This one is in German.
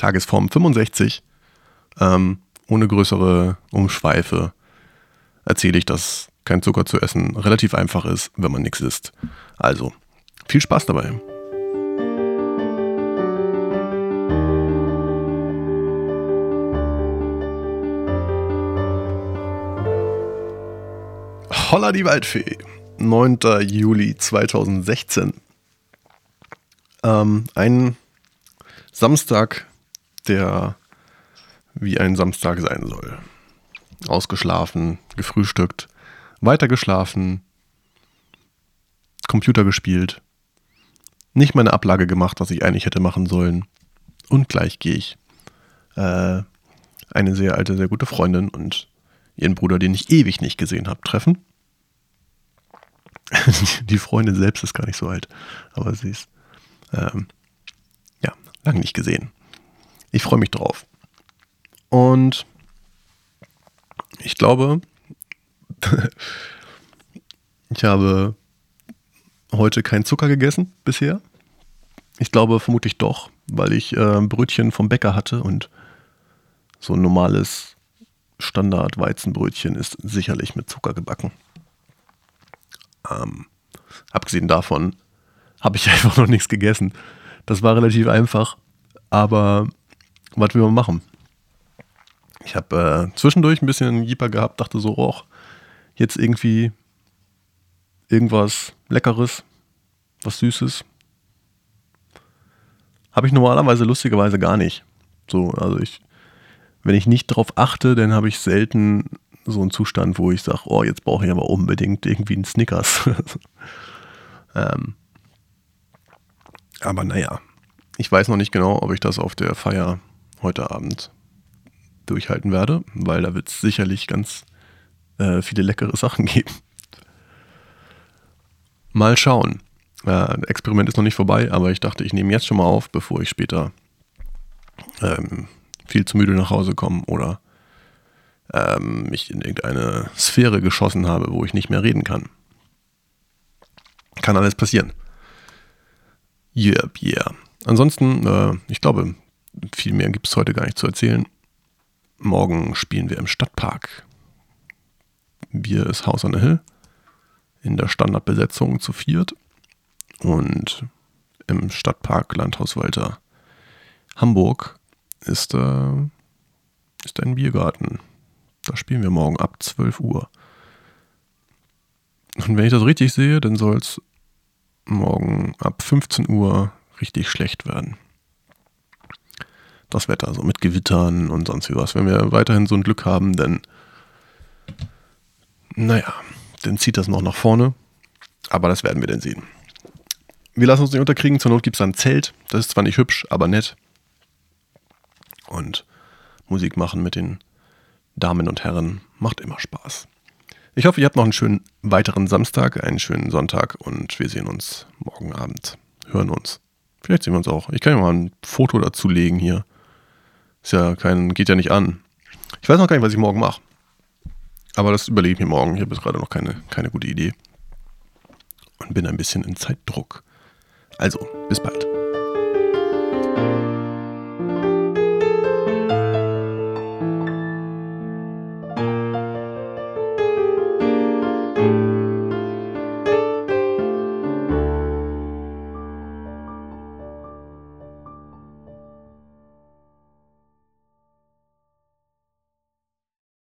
Tagesform 65. Ähm, ohne größere Umschweife erzähle ich, dass kein Zucker zu essen relativ einfach ist, wenn man nichts isst. Also, viel Spaß dabei. Holla die Waldfee. 9. Juli 2016. Ähm, ein Samstag, der wie ein Samstag sein soll. Ausgeschlafen, gefrühstückt, weitergeschlafen, Computer gespielt, nicht meine Ablage gemacht, was ich eigentlich hätte machen sollen. Und gleich gehe ich äh, eine sehr alte, sehr gute Freundin und ihren Bruder, den ich ewig nicht gesehen habe, treffen. Die Freundin selbst ist gar nicht so alt, aber sie ist ähm, ja lange nicht gesehen. Ich freue mich drauf. Und ich glaube, ich habe heute keinen Zucker gegessen bisher. Ich glaube vermutlich doch, weil ich äh, Brötchen vom Bäcker hatte und so ein normales Standard-Weizenbrötchen ist sicherlich mit Zucker gebacken. Ähm, abgesehen davon habe ich einfach noch nichts gegessen. Das war relativ einfach, aber was will man machen? Ich habe äh, zwischendurch ein bisschen Jeeper gehabt, dachte so, och, jetzt irgendwie irgendwas Leckeres, was Süßes. Habe ich normalerweise lustigerweise gar nicht. So, also ich, wenn ich nicht drauf achte, dann habe ich selten so einen Zustand, wo ich sage, oh, jetzt brauche ich aber unbedingt irgendwie einen Snickers. ähm, aber naja, ich weiß noch nicht genau, ob ich das auf der Feier heute Abend durchhalten werde, weil da wird es sicherlich ganz äh, viele leckere Sachen geben. Mal schauen. Äh, Experiment ist noch nicht vorbei, aber ich dachte, ich nehme jetzt schon mal auf, bevor ich später ähm, viel zu müde nach Hause komme oder ähm, mich in irgendeine Sphäre geschossen habe, wo ich nicht mehr reden kann. Kann alles passieren. Yep, yeah. Ansonsten, äh, ich glaube, viel mehr gibt es heute gar nicht zu erzählen. Morgen spielen wir im Stadtpark. Wir ist House on the Hill in der Standardbesetzung zu viert und im Stadtpark Landhaus Walter Hamburg ist, äh, ist ein Biergarten. Da spielen wir morgen ab 12 Uhr. Und wenn ich das richtig sehe, dann soll es morgen ab 15 Uhr richtig schlecht werden das Wetter, so mit Gewittern und sonst wie was. Wenn wir weiterhin so ein Glück haben, dann, naja, dann zieht das noch nach vorne. Aber das werden wir dann sehen. Wir lassen uns nicht unterkriegen. Zur Not gibt es ein Zelt. Das ist zwar nicht hübsch, aber nett. Und Musik machen mit den Damen und Herren macht immer Spaß. Ich hoffe, ihr habt noch einen schönen weiteren Samstag, einen schönen Sonntag und wir sehen uns morgen Abend. Hören uns. Vielleicht sehen wir uns auch. Ich kann ja mal ein Foto dazu legen hier. Ist ja kein, geht ja nicht an. Ich weiß noch gar nicht, was ich morgen mache. Aber das überlege ich mir morgen. Ich habe jetzt gerade noch keine, keine gute Idee. Und bin ein bisschen in Zeitdruck. Also, bis bald.